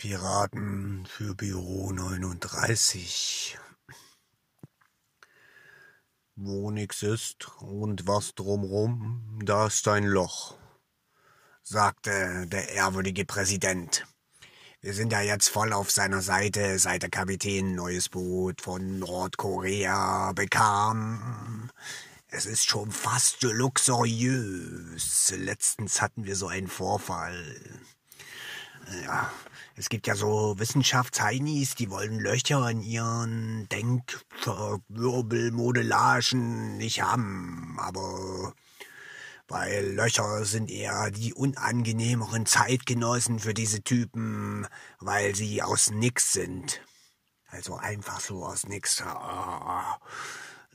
Piraten für Büro 39. Wo nix ist und was drumrum, da ist ein Loch, sagte der ehrwürdige Präsident. Wir sind ja jetzt voll auf seiner Seite, seit der Kapitän neues Boot von Nordkorea bekam. Es ist schon fast luxuriös. Letztens hatten wir so einen Vorfall. Ja, es gibt ja so Wissenschaftsheinis, die wollen Löcher in ihren Denkwirbelmodellagen nicht haben, aber weil Löcher sind eher die unangenehmeren Zeitgenossen für diese Typen, weil sie aus nix sind. Also einfach so aus nix.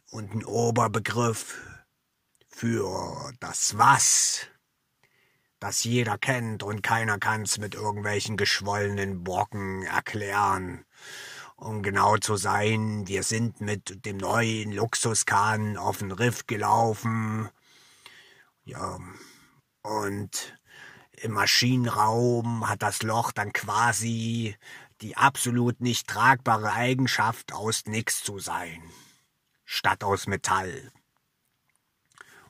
Und ein Oberbegriff für das Was das jeder kennt und keiner kann's mit irgendwelchen geschwollenen Brocken erklären. Um genau zu sein, wir sind mit dem neuen Luxuskahn auf den Riff gelaufen. Ja, und im Maschinenraum hat das Loch dann quasi die absolut nicht tragbare Eigenschaft, aus nix zu sein, statt aus Metall.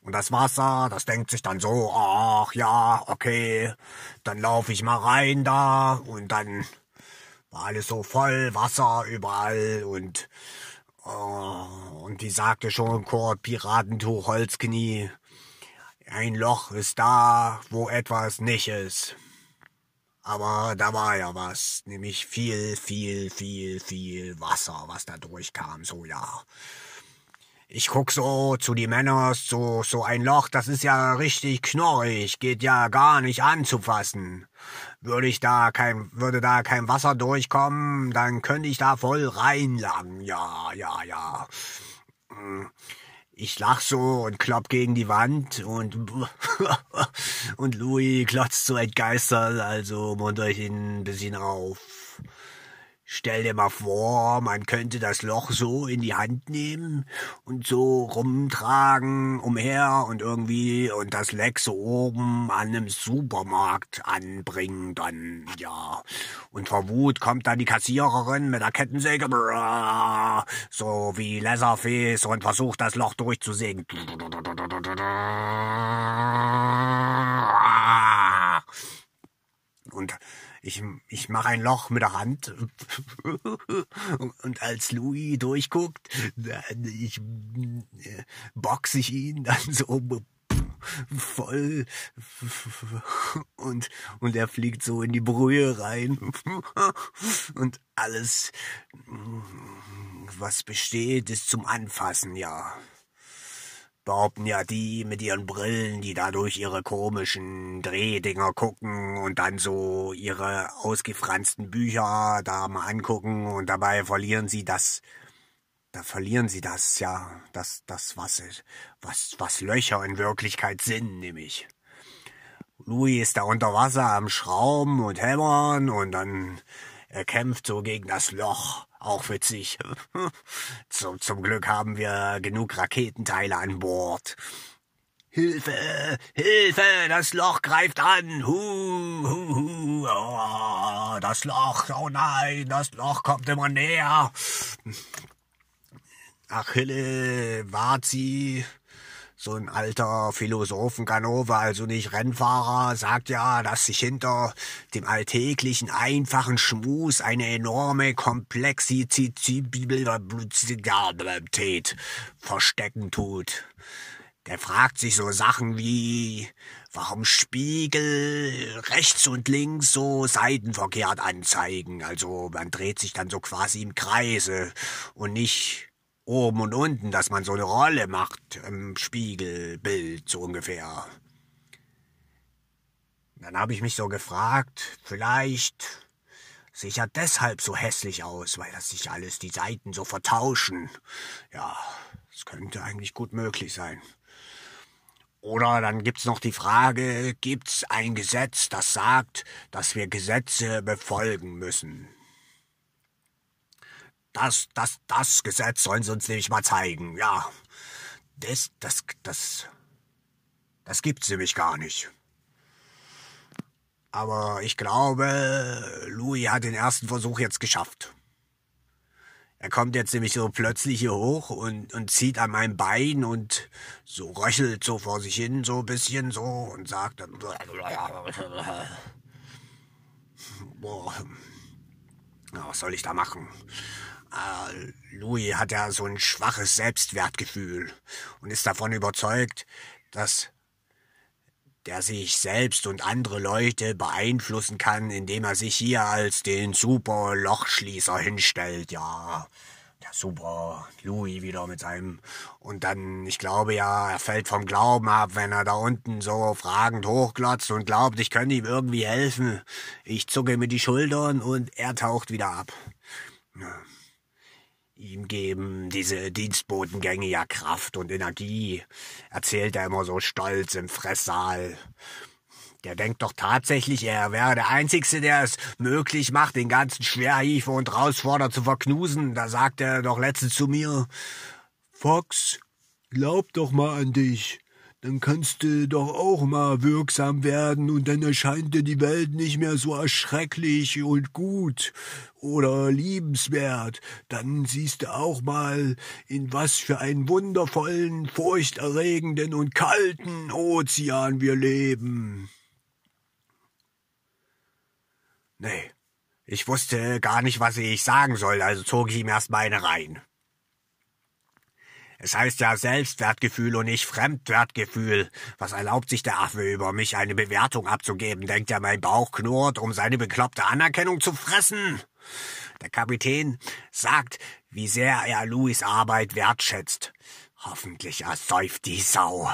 Und das Wasser, das denkt sich dann so, ach ja, okay, dann laufe ich mal rein da und dann war alles so voll, Wasser überall und oh, und die sagte schon Kurt Piratentuch Holzknie, ein Loch ist da, wo etwas nicht ist. Aber da war ja was, nämlich viel, viel, viel, viel Wasser, was da durchkam, so ja. Ich guck so zu die Männer, so, so ein Loch, das ist ja richtig knorrig, geht ja gar nicht anzufassen. Würde ich da kein, würde da kein Wasser durchkommen, dann könnte ich da voll reinlangen, ja, ja, ja. Hm. Ich lach so und klopp gegen die Wand und, und Louis klotzt so entgeistert, also munt euch ein bisschen auf. Stell dir mal vor, man könnte das Loch so in die Hand nehmen und so rumtragen umher und irgendwie und das Leck so oben an einem Supermarkt anbringen dann, ja. Und vor Wut kommt dann die Kassiererin mit der Kettensäge, so wie Leatherface und versucht das Loch durchzusägen. Und ich, ich mache ein Loch mit der Hand und als Louis durchguckt, ich boxe ich ihn dann so voll und und er fliegt so in die Brühe rein und alles was besteht ist zum Anfassen ja behaupten ja die mit ihren Brillen, die da durch ihre komischen Drehdinger gucken und dann so ihre ausgefransten Bücher da mal angucken und dabei verlieren sie das, da verlieren sie das, ja, das, das, was, was, was Löcher in Wirklichkeit sind, nämlich. Louis ist da unter Wasser am Schrauben und Hämmern und dann er kämpft so gegen das Loch auch witzig. zum, zum Glück haben wir genug Raketenteile an Bord. Hilfe! Hilfe! Das Loch greift an! Hu, hu, hu. Oh, das Loch! Oh nein! Das Loch kommt immer näher! Achille, Vazi, so ein alter Philosophenganove, also nicht Rennfahrer, sagt ja, dass sich hinter dem alltäglichen, einfachen Schmus eine enorme Komplexität verstecken tut. Der fragt sich so Sachen wie, warum Spiegel rechts und links so seitenverkehrt anzeigen. Also man dreht sich dann so quasi im Kreise und nicht oben und unten, dass man so eine Rolle macht im Spiegelbild, so ungefähr. Dann habe ich mich so gefragt, vielleicht sieht ja deshalb so hässlich aus, weil das sich alles die Seiten so vertauschen. Ja, das könnte eigentlich gut möglich sein. Oder dann gibt's noch die Frage, gibt's ein Gesetz, das sagt, dass wir Gesetze befolgen müssen? Das, das, das Gesetz sollen sie uns nämlich mal zeigen. Ja, das, das, das, das gibt's nämlich gar nicht. Aber ich glaube, Louis hat den ersten Versuch jetzt geschafft. Er kommt jetzt nämlich so plötzlich hier hoch und, und zieht an meinem Bein und so röchelt so vor sich hin, so ein bisschen so und sagt dann, boah, was soll ich da machen? Äh, Louis hat ja so ein schwaches Selbstwertgefühl und ist davon überzeugt, dass der sich selbst und andere Leute beeinflussen kann, indem er sich hier als den super Lochschließer hinstellt, ja. Der super Louis wieder mit seinem. Und dann, ich glaube ja, er fällt vom Glauben ab, wenn er da unten so fragend hochglotzt und glaubt, ich könnte ihm irgendwie helfen. Ich zucke mit die Schultern und er taucht wieder ab. Ja. Ihm geben diese Dienstbotengänge ja Kraft und Energie, erzählt er immer so stolz im Fresssaal. Der denkt doch tatsächlich, er wäre der Einzige, der es möglich macht, den ganzen Schwerhiefer und Herausforderer zu verknusen. Da sagt er doch letztens zu mir, Fox, glaub doch mal an dich dann kannst du doch auch mal wirksam werden und dann erscheint dir die Welt nicht mehr so erschrecklich und gut oder liebenswert. Dann siehst du auch mal, in was für einen wundervollen, furchterregenden und kalten Ozean wir leben. Nee, ich wusste gar nicht, was ich sagen soll, also zog ich ihm erst meine rein. Es heißt ja Selbstwertgefühl und nicht Fremdwertgefühl. Was erlaubt sich der Affe über mich eine Bewertung abzugeben? Denkt er, mein Bauch knurrt, um seine bekloppte Anerkennung zu fressen? Der Kapitän sagt, wie sehr er Louis Arbeit wertschätzt. Hoffentlich ersäuft die Sau.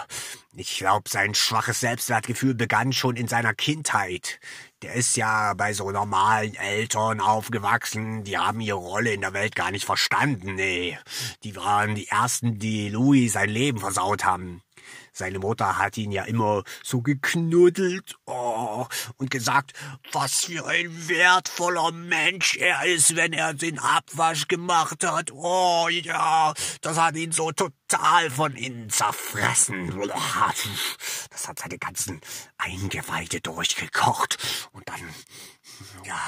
Ich glaub, sein schwaches Selbstwertgefühl begann schon in seiner Kindheit. Der ist ja bei so normalen Eltern aufgewachsen, die haben ihre Rolle in der Welt gar nicht verstanden, nee. Die waren die ersten, die Louis sein Leben versaut haben. Seine Mutter hat ihn ja immer so geknuddelt oh, und gesagt, was für ein wertvoller Mensch er ist, wenn er den Abwasch gemacht hat. Oh ja, das hat ihn so total von innen zerfressen. Das hat seine ganzen Eingeweide durchgekocht. Und dann, ja,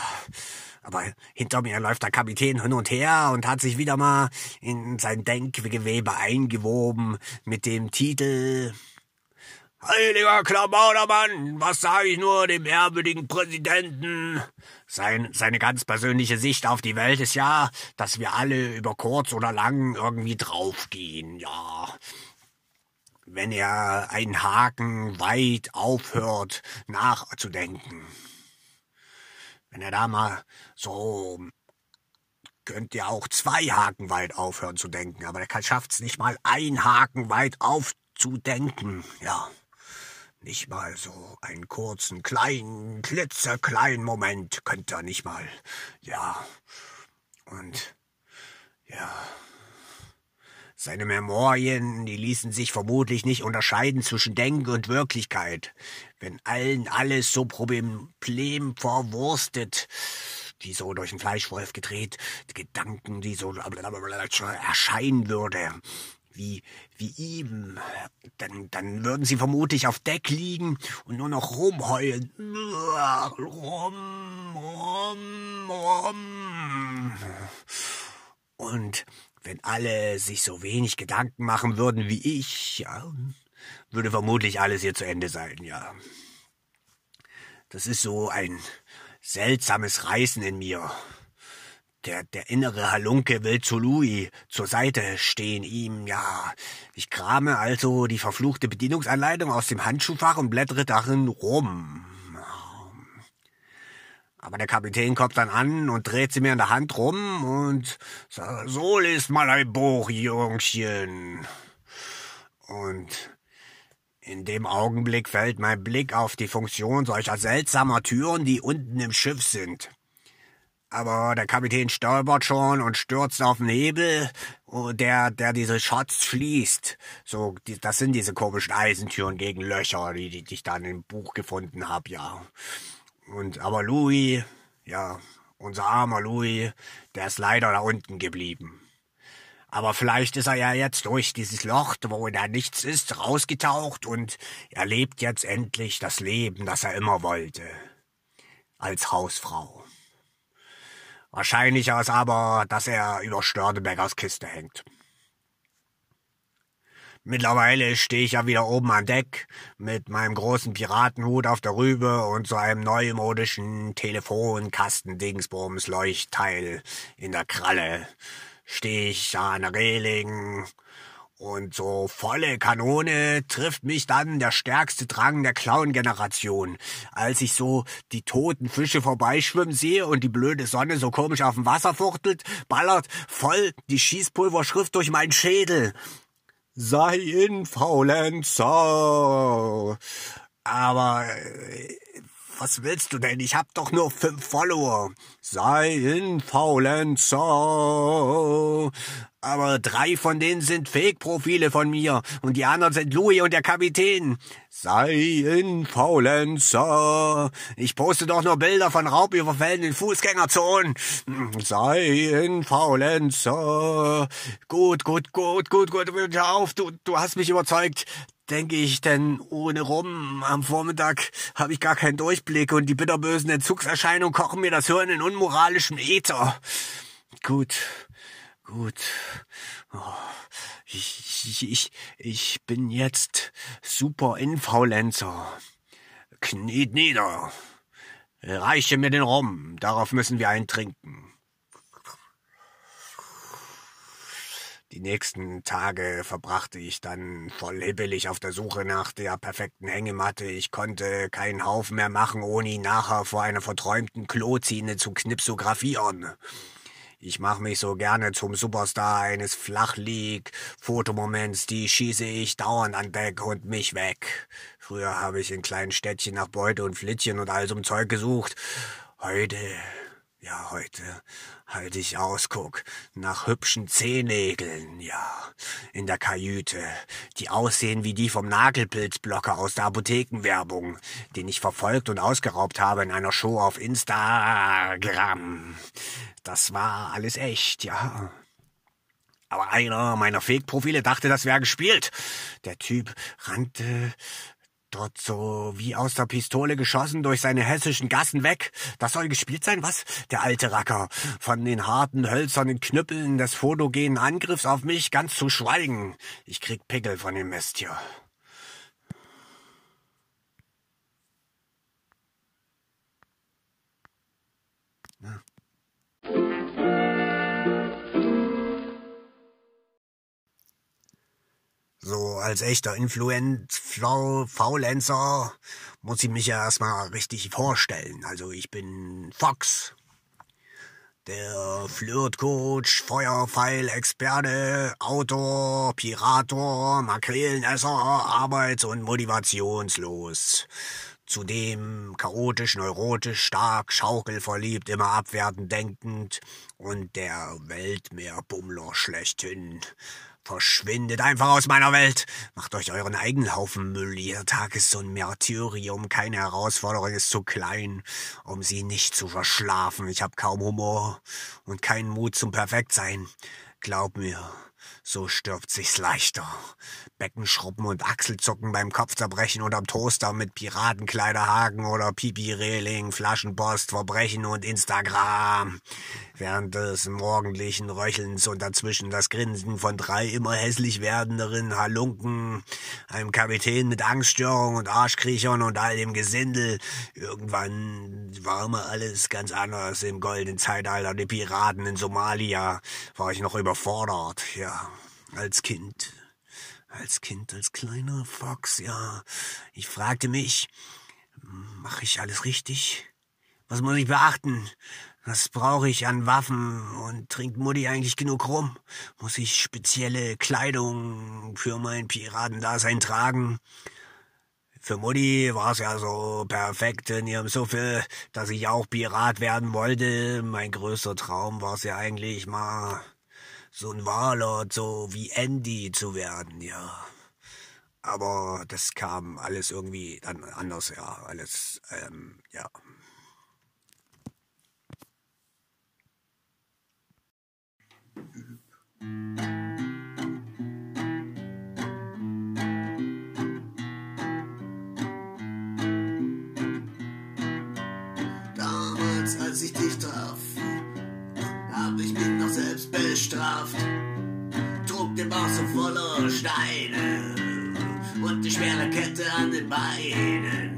aber hinter mir läuft der Kapitän hin und her und hat sich wieder mal in sein Denkgewebe eingewoben mit dem Titel Heiliger Klabautermann, was sage ich nur dem ehrwürdigen Präsidenten? Sein, seine ganz persönliche Sicht auf die Welt ist ja, dass wir alle über kurz oder lang irgendwie draufgehen, ja. Wenn er einen Haken weit aufhört nachzudenken. Wenn er da mal so könnt ihr auch zwei Haken weit aufhören zu denken, aber er schafft's nicht mal ein Haken weit aufzudenken, ja. Nicht mal so einen kurzen, kleinen, klitzekleinen Moment könnte er nicht mal. Ja. Und ja. Seine Memorien, die ließen sich vermutlich nicht unterscheiden zwischen Denken und Wirklichkeit. Wenn allen alles so problem verwurstet, wie so durch den Fleischwolf gedreht, die Gedanken, die so erscheinen würde, wie, wie ihm, dann, dann würden sie vermutlich auf Deck liegen und nur noch rumheulen. Rum, rum, rum. Und wenn alle sich so wenig Gedanken machen würden wie ich, ja, würde vermutlich alles hier zu Ende sein, ja. Das ist so ein seltsames Reißen in mir. Der, der innere Halunke will zu Louis zur Seite stehen, ihm, ja. Ich krame also die verfluchte Bedienungsanleitung aus dem Handschuhfach und blättere darin rum. Aber der Kapitän kommt dann an und dreht sie mir in der Hand rum und sagt, so liest mal ein Buch, Jungchen. Und in dem Augenblick fällt mein Blick auf die Funktion solcher seltsamer Türen, die unten im Schiff sind aber der Kapitän stolpert schon und stürzt auf den Hebel, der, der diese Schatz schließt. So, das sind diese komischen Eisentüren gegen Löcher, die, die, ich dann im Buch gefunden hab, ja. Und, aber Louis, ja, unser armer Louis, der ist leider da unten geblieben. Aber vielleicht ist er ja jetzt durch dieses Loch, wo da nichts ist, rausgetaucht und er lebt jetzt endlich das Leben, das er immer wollte. als Hausfrau. Wahrscheinlich ist aber, dass er über Störtebeckers Kiste hängt. Mittlerweile stehe ich ja wieder oben an Deck mit meinem großen Piratenhut auf der Rübe und so einem neumodischen Telefonkasten-Dingsbums-Leuchtteil in der Kralle. Stehe ich an der Reling und so volle Kanone trifft mich dann der stärkste Drang der Clown-Generation, als ich so die toten Fische vorbeischwimmen sehe und die blöde Sonne so komisch auf dem Wasser fuchtelt, ballert voll die Schießpulverschrift durch meinen Schädel sei in Faulenzer. Aber äh, was willst du denn? Ich hab doch nur fünf Follower. Sei in Faulenzer. Aber drei von denen sind Fake-Profile von mir und die anderen sind Louis und der Kapitän. Sei in Faulenzer. Ich poste doch nur Bilder von Raubüberfällen in Fußgängerzonen. Sei in Faulenzer. Gut, gut, gut, gut, gut, hör auf, du, du hast mich überzeugt denke ich, denn ohne rum am Vormittag habe ich gar keinen Durchblick und die bitterbösen Entzugserscheinungen kochen mir das Hirn in unmoralischem Äther. Gut, Gut. Oh, ich, ich, ich, bin jetzt super Infaulenzer. Kniet nieder. Reiche mir den Rum. Darauf müssen wir einen trinken. Die nächsten Tage verbrachte ich dann voll hibbelig auf der Suche nach der perfekten Hängematte. Ich konnte keinen Haufen mehr machen, ohne ihn nachher vor einer verträumten Klozine zu knipsografieren. Ich mach mich so gerne zum Superstar eines Flachlieg-Fotomoments, die schieße ich dauernd an Deck und mich weg. Früher habe ich in kleinen Städtchen nach Beute und Flittchen und all so'm Zeug gesucht. Heute, ja, heute halte ich Ausguck nach hübschen Zehennägeln, ja, in der Kajüte, die aussehen wie die vom Nagelpilzblocker aus der Apothekenwerbung, den ich verfolgt und ausgeraubt habe in einer Show auf Instagram. Das war alles echt, ja. Aber einer meiner Fake-Profile dachte, das wäre gespielt. Der Typ rannte dort so wie aus der Pistole geschossen durch seine hessischen Gassen weg. Das soll gespielt sein, was? Der alte Racker. Von den harten, hölzernen Knüppeln des photogenen Angriffs auf mich ganz zu schweigen. Ich krieg Pickel von dem Mist hier. Ja. So als echter Influencer, muss ich mich ja erstmal richtig vorstellen. Also ich bin Fox, der Flirtcoach, Feuerpfeil-Experte, Autor, Pirator, Makreelenesser, arbeits- und motivationslos. Zudem chaotisch, neurotisch, stark, schaukelverliebt, immer abwertend denkend und der Weltmeerbummler schlechthin. Verschwindet einfach aus meiner Welt. Macht euch euren eigenen Haufen Müll. Ihr Tag ist so ein Märtyrium. Keine Herausforderung ist zu klein, um sie nicht zu verschlafen. Ich hab kaum Humor und keinen Mut zum Perfektsein. Glaub mir, so stirbt sich's leichter. Beckenschruppen und Achselzucken beim Kopfzerbrechen unterm Toaster mit Piratenkleiderhaken oder Pipi-Reling, Flaschenpost, Verbrechen und Instagram. Während des morgendlichen Röchelns und dazwischen das Grinsen von drei immer hässlich werdenderen Halunken, einem Kapitän mit Angststörung und Arschkriechern und all dem Gesindel. Irgendwann war immer alles ganz anders im goldenen Zeitalter der Piraten in Somalia. War ich noch überfordert, ja, als Kind. Als Kind, als kleiner Fox, ja. Ich fragte mich, mache ich alles richtig? Was muss ich beachten? Was brauche ich an Waffen und trinkt Mutti eigentlich genug rum? Muss ich spezielle Kleidung für mein Piratendasein tragen? Für Mutti war es ja so perfekt in ihrem Suffel, dass ich auch Pirat werden wollte. Mein größter Traum war es ja eigentlich mal so ein Warlord, so wie Andy zu werden, ja. Aber das kam alles irgendwie dann anders, ja. Alles, ähm, ja. damals, als ich dich traf, hab ich mich noch selbst bestraft. Trug den Bauch so voller Steine und die schwere Kette an den Beinen.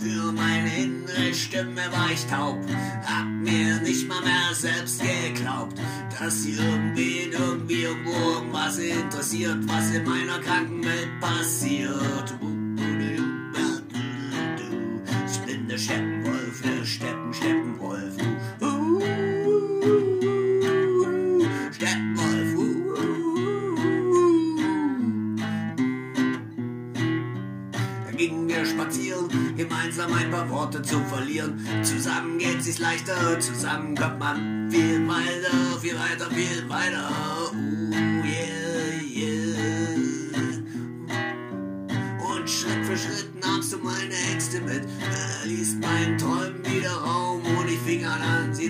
Für meine innere Stimme war ich taub, hab mir nicht mal mehr selbst geglaubt, dass irgendwen irgendwie irgendwo irgendwas interessiert, was in meiner kranken Welt passiert. Paar Worte zu verlieren. Zusammen geht sich's leichter, zusammen kommt man viel weiter, viel weiter, viel weiter. Uh,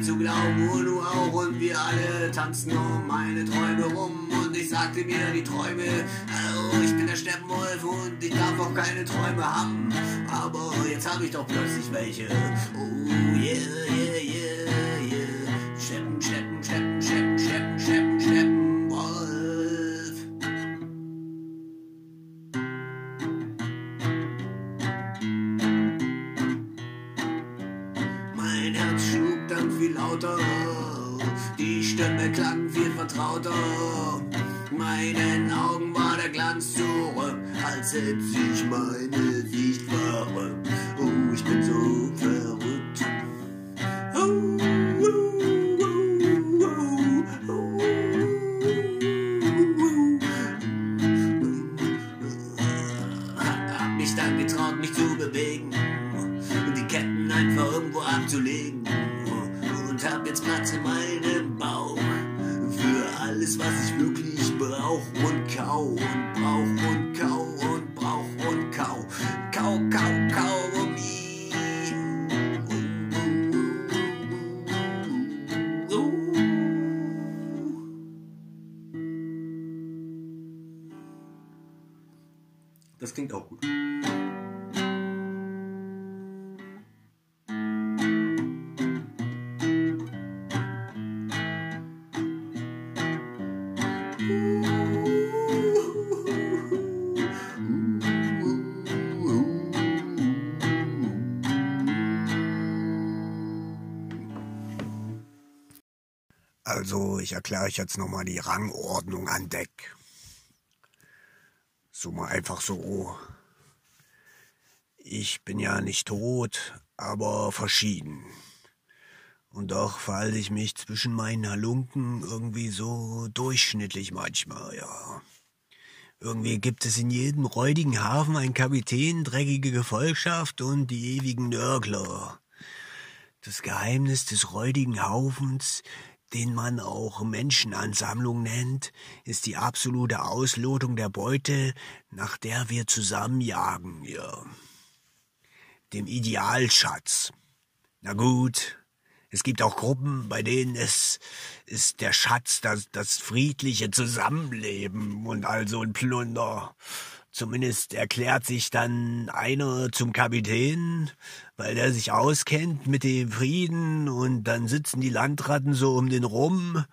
zu glauben. Und du auch und wir alle tanzten um meine Träume rum. Und ich sagte mir, die Träume, oh, ich bin der Steppenwolf und ich darf auch keine Träume haben. Aber jetzt habe ich doch plötzlich welche. Oh, yeah, yeah, yeah, als hätte sich Also, ich erkläre euch jetzt nochmal die Rangordnung an Deck. So mal einfach so. Ich bin ja nicht tot, aber verschieden. Und doch verhalte ich mich zwischen meinen Halunken irgendwie so durchschnittlich manchmal, ja. Irgendwie gibt es in jedem räudigen Hafen einen Kapitän, dreckige Gefolgschaft und die ewigen Nörgler. Das Geheimnis des räudigen Haufens, den man auch Menschenansammlung nennt, ist die absolute Auslotung der Beute, nach der wir zusammenjagen, ja. Dem Idealschatz. Na gut, es gibt auch Gruppen, bei denen es ist der Schatz, das, das friedliche Zusammenleben und also ein Plunder. Zumindest erklärt sich dann einer zum Kapitän, weil der sich auskennt mit dem Frieden und dann sitzen die Landratten so um den rum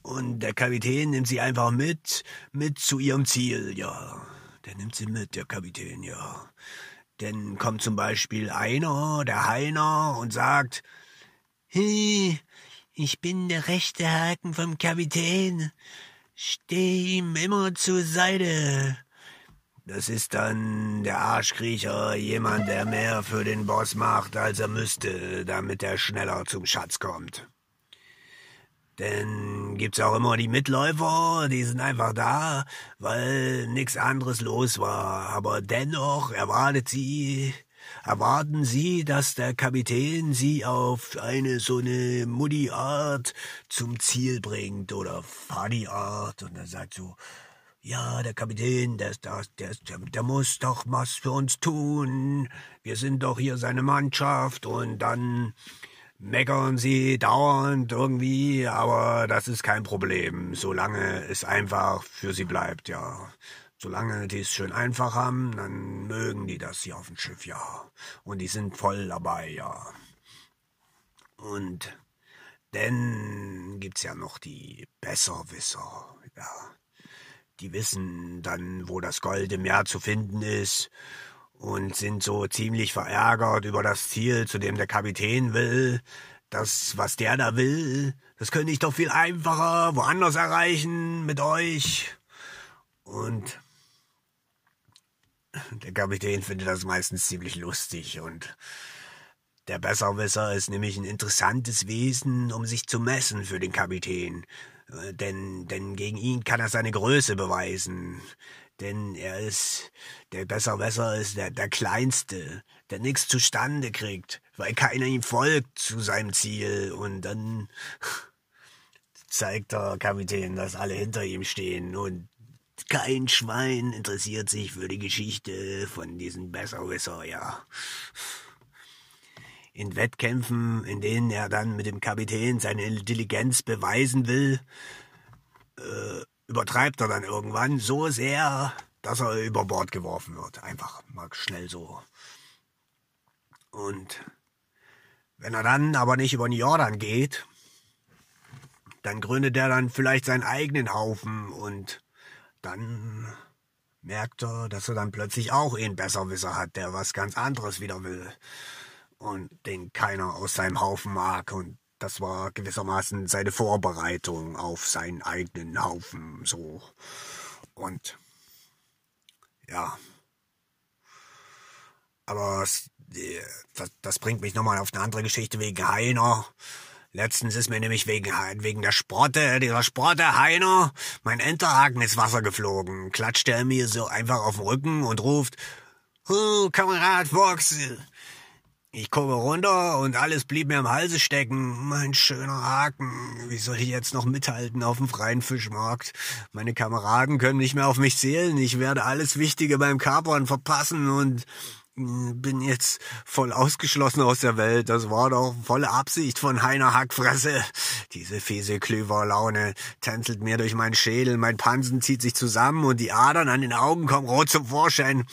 und der Kapitän nimmt sie einfach mit, mit zu ihrem Ziel, ja. Der nimmt sie mit, der Kapitän, ja. Denn kommt zum Beispiel einer, der Heiner, und sagt, Hey, ich bin der rechte Haken vom Kapitän. Steh ihm immer zur Seite. Das ist dann der Arschkriecher, jemand, der mehr für den Boss macht, als er müsste, damit er schneller zum Schatz kommt. Denn gibt's auch immer die Mitläufer, die sind einfach da, weil nix anderes los war. Aber dennoch erwartet sie, erwarten sie, dass der Kapitän sie auf eine so eine Mutti-Art zum Ziel bringt oder Fadi-Art und er sagt so, ja, der Kapitän, der, der, der, der muss doch was für uns tun. Wir sind doch hier seine Mannschaft und dann meckern sie dauernd irgendwie, aber das ist kein Problem, solange es einfach für sie bleibt, ja. Solange die es schön einfach haben, dann mögen die das hier auf dem Schiff, ja. Und die sind voll dabei, ja. Und dann gibt's ja noch die Besserwisser, ja. Die wissen dann, wo das Gold im Meer zu finden ist und sind so ziemlich verärgert über das Ziel, zu dem der Kapitän will. Das, was der da will, das könnte ich doch viel einfacher woanders erreichen mit euch. Und der Kapitän findet das meistens ziemlich lustig und der Besserwisser ist nämlich ein interessantes Wesen, um sich zu messen für den Kapitän. Äh, denn, denn gegen ihn kann er seine Größe beweisen. Denn er ist, der Besserwisser ist der, der Kleinste, der nichts zustande kriegt, weil keiner ihm folgt zu seinem Ziel. Und dann zeigt der Kapitän, dass alle hinter ihm stehen und kein Schwein interessiert sich für die Geschichte von diesem Besserwisser, ja. In Wettkämpfen, in denen er dann mit dem Kapitän seine Intelligenz beweisen will, äh, übertreibt er dann irgendwann so sehr, dass er über Bord geworfen wird. Einfach mal schnell so. Und wenn er dann aber nicht über den Jordan geht, dann gründet er dann vielleicht seinen eigenen Haufen und dann merkt er, dass er dann plötzlich auch einen Besserwisser hat, der was ganz anderes wieder will und den keiner aus seinem Haufen mag und das war gewissermaßen seine Vorbereitung auf seinen eigenen Haufen so und ja aber das, das bringt mich nochmal auf eine andere Geschichte wegen Heiner Letztens ist mir nämlich wegen, wegen der Sprotte, dieser Sprotte Heiner, mein Enterhaken ins Wasser geflogen. Klatscht er mir so einfach auf den Rücken und ruft, Oh, Kamerad Fox. Ich gucke runter und alles blieb mir im Halse stecken. Mein schöner Haken. Wie soll ich jetzt noch mithalten auf dem freien Fischmarkt? Meine Kameraden können nicht mehr auf mich zählen. Ich werde alles Wichtige beim Kapern verpassen und bin jetzt voll ausgeschlossen aus der Welt. Das war doch volle Absicht von Heiner Hackfresse. Diese fiese Klüverlaune tänzelt mir durch meinen Schädel, mein Pansen zieht sich zusammen und die Adern an den Augen kommen rot zum Vorschein.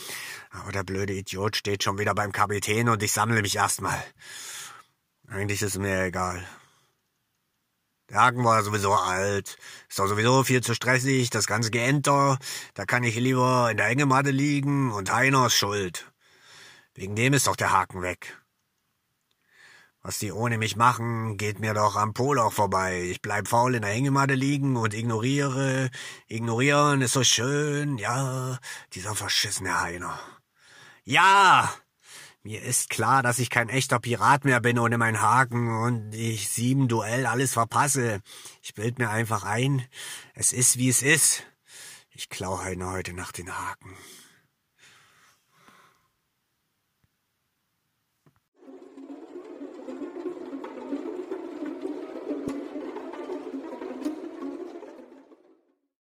Aber der blöde Idiot steht schon wieder beim Kapitän und ich sammle mich erstmal. Eigentlich ist mir egal. Der Haken war sowieso alt, ist doch sowieso viel zu stressig, das ganze Geenter, da kann ich lieber in der Hängematte liegen und Heiner ist schuld. Wegen dem ist doch der Haken weg. Was die ohne mich machen, geht mir doch am Poloch vorbei. Ich bleib faul in der Hängematte liegen und ignoriere. Ignorieren ist so schön, ja, dieser verschissene Heiner. Ja! Mir ist klar, dass ich kein echter Pirat mehr bin ohne meinen Haken und ich sieben Duell alles verpasse. Ich bild mir einfach ein, es ist wie es ist. Ich klau Heiner heute Nacht den Haken.